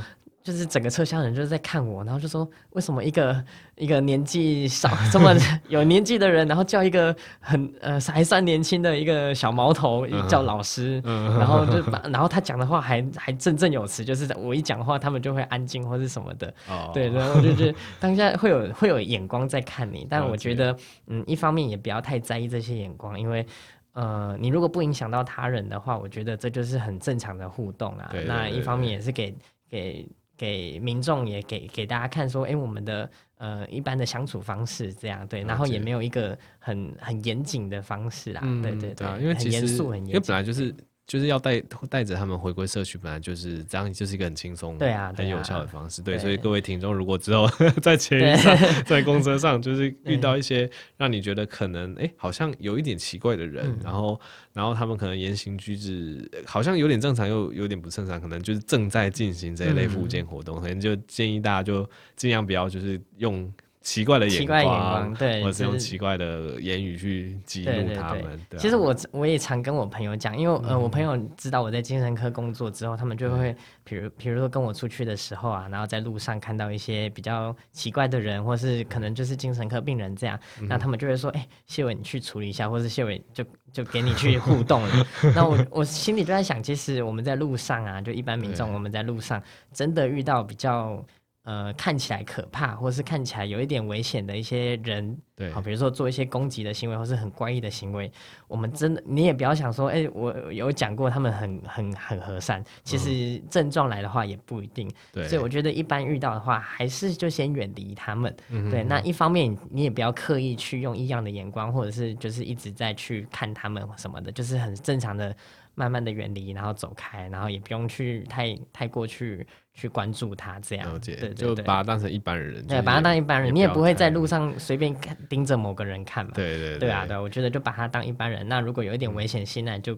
就是整个车厢人就是在看我，然后就说为什么一个一个年纪少这么 有年纪的人，然后叫一个很呃还算年轻的一个小毛头叫老师，然后就 把然后他讲的话还还振振有词，就是我一讲话他们就会安静或是什么的，对，然后就是当下会有会有眼光在看你，但我觉得嗯一方面也不要太在意这些眼光，因为。呃，你如果不影响到他人的话，我觉得这就是很正常的互动啊。对对对对，那一方面也是给给给民众也给给大家看说，哎、欸，我们的呃一般的相处方式这样对，然后也没有一个很很严谨的方式啦。嗯、对对对，因为很严肃很严，因为本来就是。就是要带带着他们回归社区，本来就是这样，就是一个很轻松、对啊，很有效的方式。对，对，所以各位听众，如果之后 在捷运上、在公车上，就是遇到一些让你觉得可能哎、欸，好像有一点奇怪的人，然后然后他们可能言行举止好像有点正常，又有点不正常，可能就是正在进行这一类复健活动，可能就建议大家就尽量不要就是用。奇怪的眼光，对，或者是用奇怪的言语去激怒他们。对对对，其实我我也常跟我朋友讲，因为呃，我朋友知道我在精神科工作之后，他们就会，比如比如说跟我出去的时候啊，然后在路上看到一些比较奇怪的人，或是可能就是精神科病人这样，那他们就会说，哎、欸，谢伟你去处理一下，或是谢伟就就给你去互动了。那我 我心里就在想，其实我们在路上啊，就一般民众，我们在路上真的遇到比较。呃，看起来可怕，或是看起来有一点危险的一些人，对，好，比如说做一些攻击的行为，或是很怪异的行为，我们真的，你也不要想说，哎、欸，我有讲过他们很很很和善，其实症状来的话也不一定，对、嗯，所以我觉得一般遇到的话，还是就先远离他们，对，那一方面你也不要刻意去用异样的眼光，或者是就是一直在去看他们什么的，就是很正常的。慢慢的远离，然后走开，然后也不用去太太过去去关注他，这样，对，对，对，就把他当成一般人，对，把他当一般人，你也不会在路上随便看盯着某个人看嘛，对对对，对啊，对，我觉得就把他当一般人，那如果有一点危险性，那就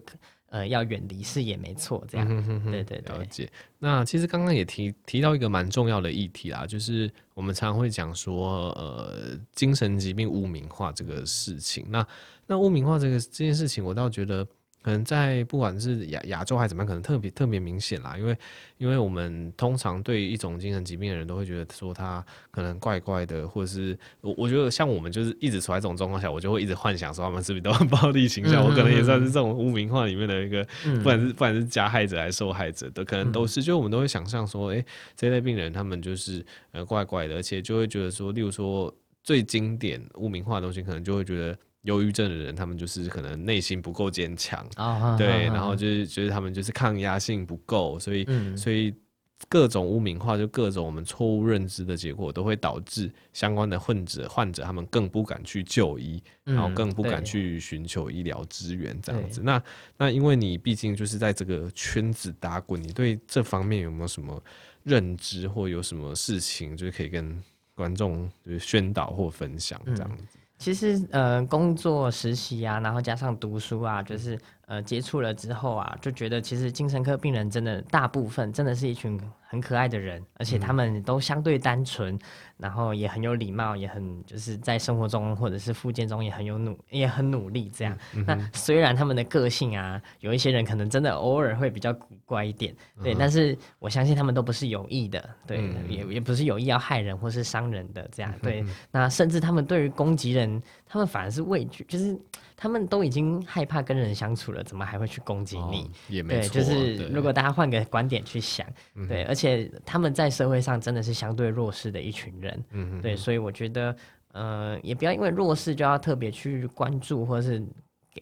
呃要远离视野没错，这样，嗯、哼哼对，对对，了解。那其实刚刚也提提到一个蛮重要的议题啦，就是我们常常会讲说，呃，精神疾病污名化这个事情，那那污名化这个这件事情，我倒觉得。可能在不管是亚亚洲还是怎么样，可能特别特别明显啦，因为因为我们通常对一种精神疾病的人都会觉得说他可能怪怪的，或者是我我觉得像我们就是一直处在这种状况下，我就会一直幻想说他们是不是都很暴力倾向，嗯、我可能也算是这种污名化里面的一个，嗯、不管是不管是加害者还是受害者的，可能都是，就我们都会想象说，哎、欸，这类病人他们就是呃怪怪的，而且就会觉得说，例如说最经典污名化的东西，可能就会觉得。忧郁症的人，他们就是可能内心不够坚强，哦、对，哦、然后就是觉得他们就是抗压性不够，所以、嗯、所以各种污名化，就各种我们错误认知的结果，都会导致相关的患者患者他们更不敢去就医，嗯、然后更不敢去寻求医疗资源这样子。那那因为你毕竟就是在这个圈子打滚，你对这方面有没有什么认知，或有什么事情就是可以跟观众就是宣导或分享这样子？嗯其实，呃，工作实习啊，然后加上读书啊，就是。呃，接触了之后啊，就觉得其实精神科病人真的大部分真的是一群很可爱的人，而且他们都相对单纯，嗯、然后也很有礼貌，也很就是在生活中或者是附件中也很有努也很努力这样。嗯、那虽然他们的个性啊，有一些人可能真的偶尔会比较古怪一点，对，嗯、但是我相信他们都不是有意的，对，嗯、也也不是有意要害人或是伤人的这样，对。嗯、那甚至他们对于攻击人，他们反而是畏惧，就是。他们都已经害怕跟人相处了，怎么还会去攻击你？哦、也没错。对，就是如果大家换个观点去想，对，对，而且他们在社会上真的是相对弱势的一群人，对，所以我觉得，呃，也不要因为弱势就要特别去关注，或是，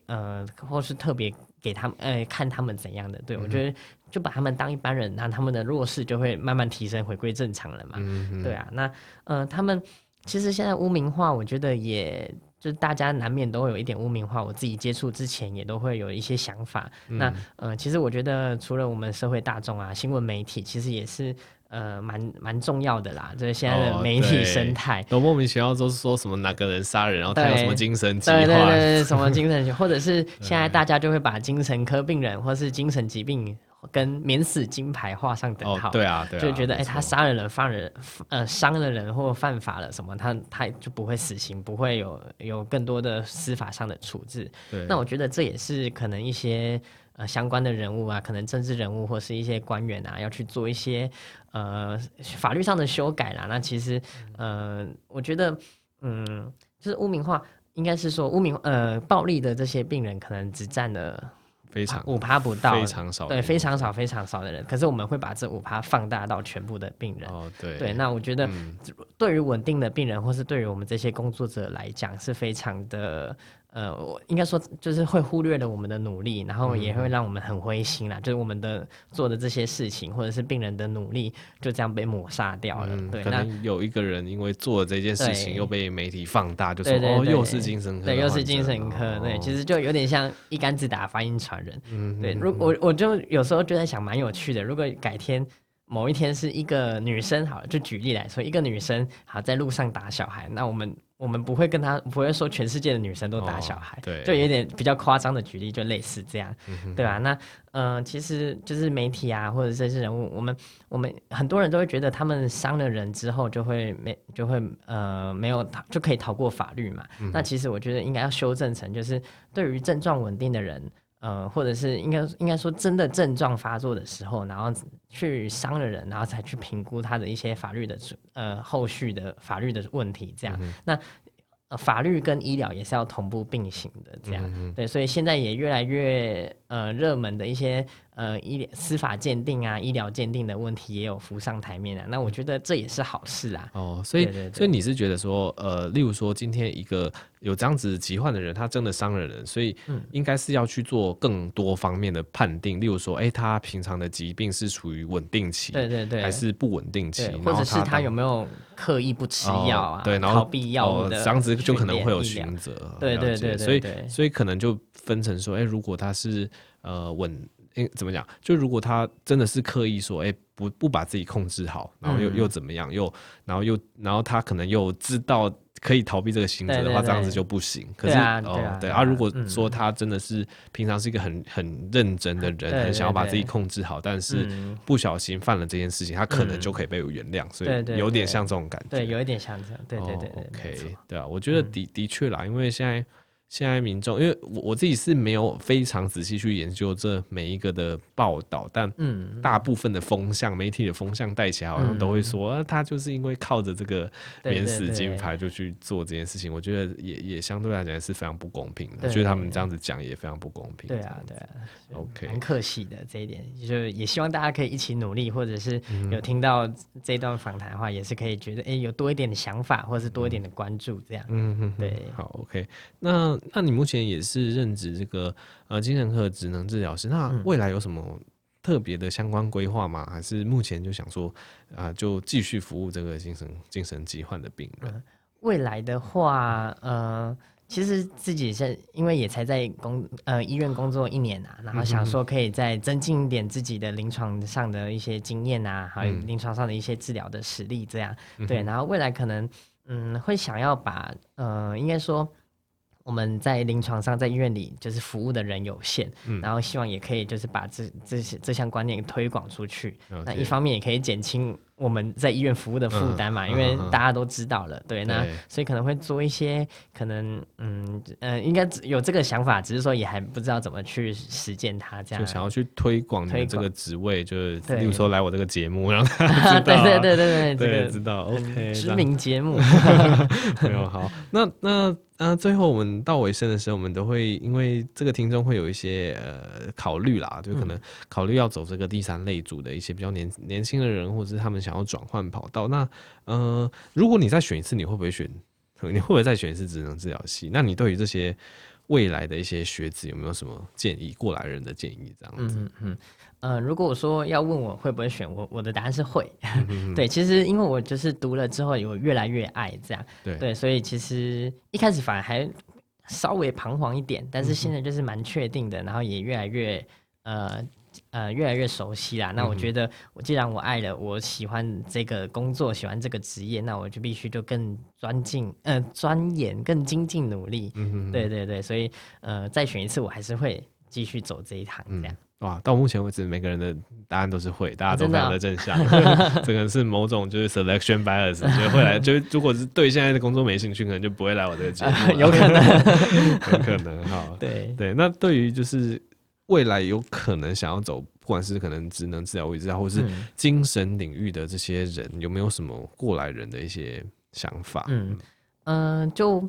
呃，或是特别给他们，呃，看他们怎样的。对，嗯、我觉得就把他们当一般人，那他们的弱势就会慢慢提升，回归正常了嘛。嗯对啊，那，呃，他们其实现在污名化，我觉得也。就是大家难免都会有一点污名化，我自己接触之前也都会有一些想法。嗯、那呃，其实我觉得除了我们社会大众啊，新闻媒体其实也是呃蛮蛮重要的啦。就是现在的媒体生态，都莫名其妙都是说什么哪个人杀人，然后他有什么精神疾患，对对对对，什么精神疾，或者是 现在大家就会把精神科病人或是精神疾病。跟免死金牌画上等号。哦、对啊，对啊，就觉得哎，他杀了人、犯人、呃伤了人或犯法了什么，他他就不会死刑，不会有有更多的司法上的处置。对，那我觉得这也是可能一些呃相关的人物啊，可能政治人物或是一些官员啊，要去做一些呃法律上的修改啦。那其实呃，我觉得嗯，就是污名化，应该是说污名呃暴力的这些病人，可能只占了。非常五趴不到，非常少，对，非常少，非常少的人。可是我们会把这五趴放大到全部的病人。哦，对，对。那我觉得，对于稳定的病人，或是对于我们这些工作者来讲，是非常的。呃，我应该说就是会忽略了我们的努力，然后也会让我们很灰心啦。嗯、就是我们的做的这些事情，或者是病人的努力，就这样被抹杀掉了。嗯、对，可能有一个人因为做了这件事情，又被媒体放大，就说哦，又是精神科，对，又是精神科。哦、对，其实就有点像一竿子打翻一船人。嗯，对。如我我就有时候就在想，蛮有趣的。如果改天某一天是一个女生，好了，就举例来说，一个女生好在路上打小孩，那我们。我们不会跟他不会说全世界的女生都打小孩，哦、对，就有点比较夸张的举例，就类似这样，嗯、对吧？那呃，其实就是媒体啊，或者这些人物，我们我们很多人都会觉得他们伤了人之后就会没就会呃没有逃就可以逃过法律嘛。嗯、那其实我觉得应该要修正成，就是对于症状稳定的人。呃，或者是应该应该说，真的症状发作的时候，然后去伤了人，然后才去评估他的一些法律的呃后续的法律的问题，这样。嗯、那、呃、法律跟医疗也是要同步并行的，这样。嗯、对，所以现在也越来越呃热门的一些。呃，医疗司法鉴定啊，医疗鉴定的问题也有浮上台面啊。那我觉得这也是好事啊。哦，所以所以你是觉得说，呃，例如说今天一个有这样子疾患的人，他真的伤了人，所以应该是要去做更多方面的判定。嗯、例如说，哎、欸，他平常的疾病是处于稳定期，对对对，还是不稳定期，或者是他有没有刻意不吃药啊？哦、对，然后逃避药物的、哦，这样子就可能会有选择。对对对，对，所以所以可能就分成说，哎、欸，如果他是呃稳。怎么讲？就如果他真的是刻意说，哎、欸，不不把自己控制好，然后又、嗯、又怎么样？又然后又然后他可能又知道可以逃避这个刑责的话，这样子就不行。可是哦、对啊。如果说他真的是平常是一个很很认真的人，很想要把自己控制好，但是不小心犯了这件事情，他可能就可以被原谅。嗯、所以有点像这种感觉。对，有一点像这样。对对对，OK，对啊，我觉得的的确啦，因为现在。现在民众，因为我我自己是没有非常仔细去研究这每一个的报道，但大部分的风向，媒体的风向带起来，好像都会说，啊，他就是因为靠着这个免死金牌就去做这件事情。我觉得也也相对来讲是非常不公平的，觉得他们这样子讲也非常不公平。对啊，对啊，OK，很可惜的这一点，就也希望大家可以一起努力，或者是有听到这段访谈的话，也是可以觉得，哎，有多一点的想法，或者是多一点的关注，这样。嗯嗯，对，好，OK，那。那你目前也是任职这个呃精神科职能治疗师，那未来有什么特别的相关规划吗？还是目前就想说啊、呃，就继续服务这个精神精神疾患的病人？未来的话，呃，其实自己是因为也才在工呃医院工作一年啊，然后想说可以再增进一点自己的临床上的一些经验啊，还有临床上的一些治疗的实力，这样、嗯、对。然后未来可能嗯会想要把呃应该说。我们在临床上，在医院里就是服务的人有限，嗯、然后希望也可以就是把这这些这项观念推广出去。那一方面也可以减轻我们在医院服务的负担嘛，嗯、因为大家都知道了，嗯、对，那对。所以可能会做一些可能，嗯呃，应该有这个想法，只是说也还不知道怎么去实践它，这样。就想要去推广这个职位，就是对。例如说来我这个节目，让大家 知道、啊，对对对对对，对这个知道，OK，知名节目，没有好，那那。那、呃、最后我们到尾声的时候，我们都会因为这个听众会有一些呃考虑啦，就可能考虑要走这个第三类组的一些比较年年轻的人，或者是他们想要转换跑道。那呃，如果你再选一次，你会不会选？你会不会再选一次职能治疗系？那你对于这些未来的一些学子有没有什么建议？过来人的建议这样子？嗯嗯。呃，如果我说要问我会不会选我，我的答案是会。嗯、对，其实因为我就是读了之后，有越来越爱这样。对对，所以其实一开始反而还稍微彷徨一点，但是现在就是蛮确定的，然后也越来越呃呃越来越熟悉啦。那我觉得，我既然我爱了，我喜欢这个工作，喜欢这个职业，那我就必须就更专进呃钻研，更精进努力。嗯哼对对对，所以呃再选一次，我还是会继续走这一趟这样。嗯哇，到目前为止，每个人的答案都是会，大家都非常的正向。这个是某种就是 selection bias，就会来，就是如果是对现在的工作没兴趣，可能就不会来我这个节目。有可能，有可能哈。对对，那对于就是未来有可能想要走，不管是可能职能治疗、物理治疗，或是精神领域的这些人，有没有什么过来人的一些想法？嗯嗯、呃，就。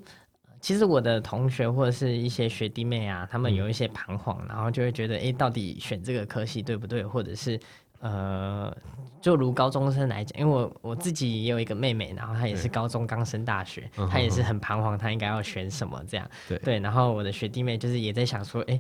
其实我的同学或者是一些学弟妹啊，他们有一些彷徨，嗯、然后就会觉得，哎，到底选这个科系对不对？或者是，呃，就如高中生来讲，因为我我自己也有一个妹妹，然后她也是高中刚升大学，嗯、她也是很彷徨，她应该要选什么这样。对，对，然后我的学弟妹就是也在想说，哎，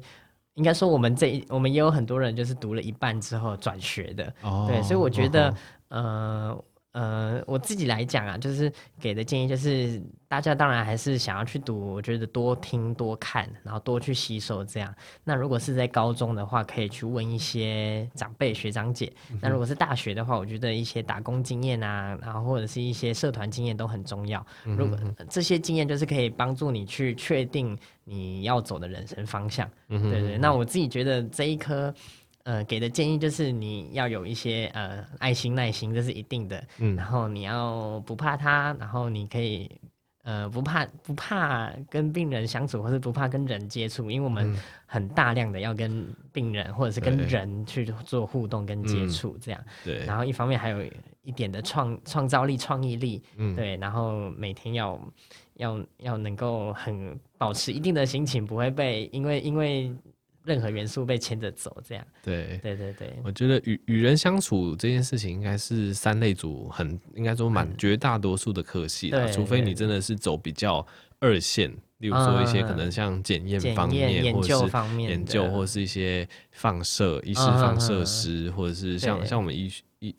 应该说我们这一我们也有很多人就是读了一半之后转学的。哦。对，所以我觉得，哦、呃。呃，我自己来讲啊，就是给的建议就是，大家当然还是想要去读，我觉得多听多看，然后多去吸收这样。那如果是在高中的话，可以去问一些长辈学长姐。那如果是大学的话，我觉得一些打工经验啊，然后或者是一些社团经验都很重要。如果、这些经验就是可以帮助你去确定你要走的人生方向。嗯、对对。那我自己觉得这一科。呃，给的建议就是你要有一些呃爱心耐心，这是一定的。嗯，然后你要不怕他，然后你可以呃不怕不怕跟病人相处，或是不怕跟人接触，因为我们很大量的要跟病人或者是跟人去做互动跟接触，这样。嗯、对。然后一方面还有一点的创创造力、创意力。嗯。对，然后每天要要要能够很保持一定的心情，不会被因为因为。任何元素被牵着走，这样。对。对对对，我觉得与与人相处这件事情，应该是三类组很应该说蛮绝大多数的科系的，除非你真的是走比较二线，例如说一些可能像检验方面，或者是研究，或者是一些放射医师、放射师，或者是像像我们医医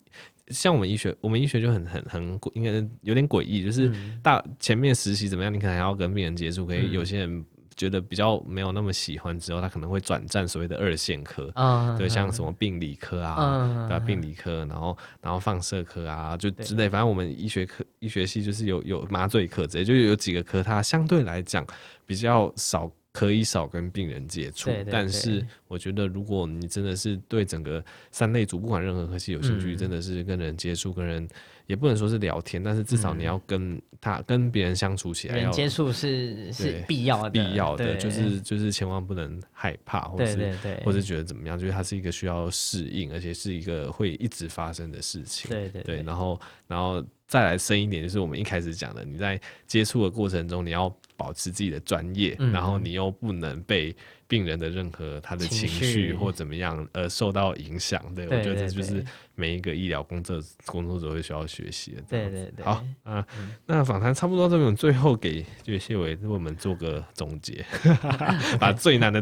像我们医学，我们医学就很很很应该有点诡异，就是大前面实习怎么样，你可能还要跟病人接触，可以有些人。觉得比较没有那么喜欢之后，他可能会转战所谓的二线科，嗯、对，像什么病理科啊，嗯、对吧？病理科，然后然后放射科啊，就之类。反正我们医学科医学系就是有有麻醉科，这就有几个科，它相对来讲比较少，可以少跟病人接触。对对对，但是我觉得，如果你真的是对整个三类组，不管任何科系有兴趣，嗯、真的是跟人接触，跟人。也不能说是聊天，但是至少你要跟他、嗯、跟别人相处起来，人接触是是必要的，必要的就是就是千万不能害怕，或是或是觉得怎么样，就是它是一个需要适应，而且是一个会一直发生的事情。对对对，对，然后然后再来深一点，就是我们一开始讲的，你在接触的过程中，你要保持自己的专业，嗯、然后你又不能被。病人的任何他的情绪或怎么样而受到影响，对，我觉得这就是每一个医疗工作工作者会需要学习的。对对对。好啊，那访谈差不多这边，最后给就是谢伟为我们做个总结，把最难的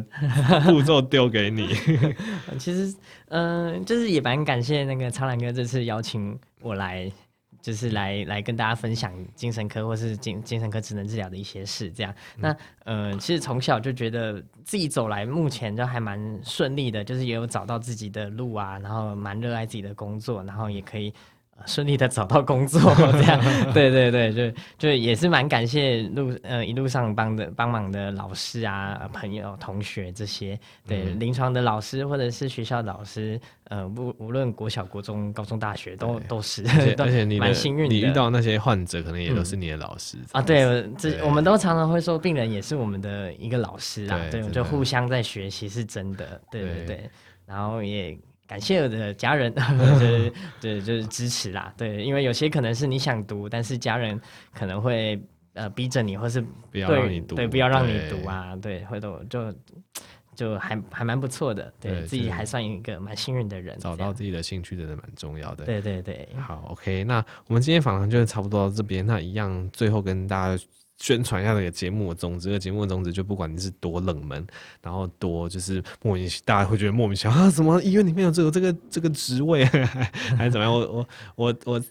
步骤丢给你。其实，嗯，就是也蛮感谢那个苍兰哥这次邀请我来。就是来来跟大家分享精神科或是精精神科职能治疗的一些事，这样。那呃，其实从小就觉得自己走来，目前就还蛮顺利的，就是也有找到自己的路啊，然后蛮热爱自己的工作，然后也可以。顺利的找到工作，这样，对对对，就就也是蛮感谢路呃一路上帮的帮忙的老师啊、朋友、同学这些，对临床的老师或者是学校老师，呃，无无论国小、国中、高中、大学都都是，而且 你蛮幸运，你遇到那些患者可能也都是你的老师啊。对，这我们都常常会说，病人也是我们的一个老师啊，对，我们就互相在学习是真的，对对。对，然后也。感谢我的家人，就是对，就是支持啦。对，因为有些可能是你想读，但是家人可能会呃逼着你，或是不要让你读，对，不要让你读啊。对，会都就就还还蛮不错的，对自己还算一个蛮幸运的人。找到自己的兴趣真的蛮重要的。对对对。好，OK，那我们今天访谈就差不多到这边。那一样，最后跟大家。宣传一下那个节目的宗旨，这个节目的宗旨就不管你是多冷门，然后多就是莫名大家会觉得莫名其妙啊，什么医院里面有这个这个这个职位，还是怎么样？我我我我，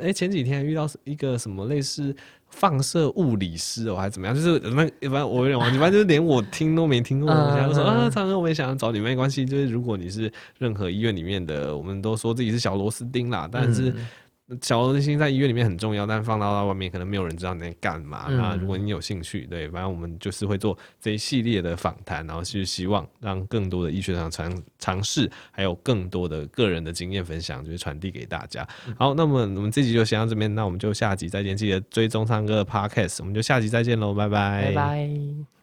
哎、欸，前几天遇到一个什么类似放射物理师哦，还是怎么样？就是那一般我有点忘记，反正就是连我听都没听过的东西。他说啊，苍哥，我也想要找你，没关系。就是如果你是任何医院里面的，我们都说自己是小螺丝钉啦，但是。小儿心在医院里面很重要，但放到外面可能没有人知道你在干嘛。那、嗯、如果你有兴趣，对，反正我们就是会做这一系列的访谈，然后是希望让更多的医学上尝尝试，还有更多的个人的经验分享，就是传递给大家。好，那么我们这集就先到这边，那我们就下集再见，记得追踪唱歌的 Podcast，我们就下集再见喽，拜拜，拜拜。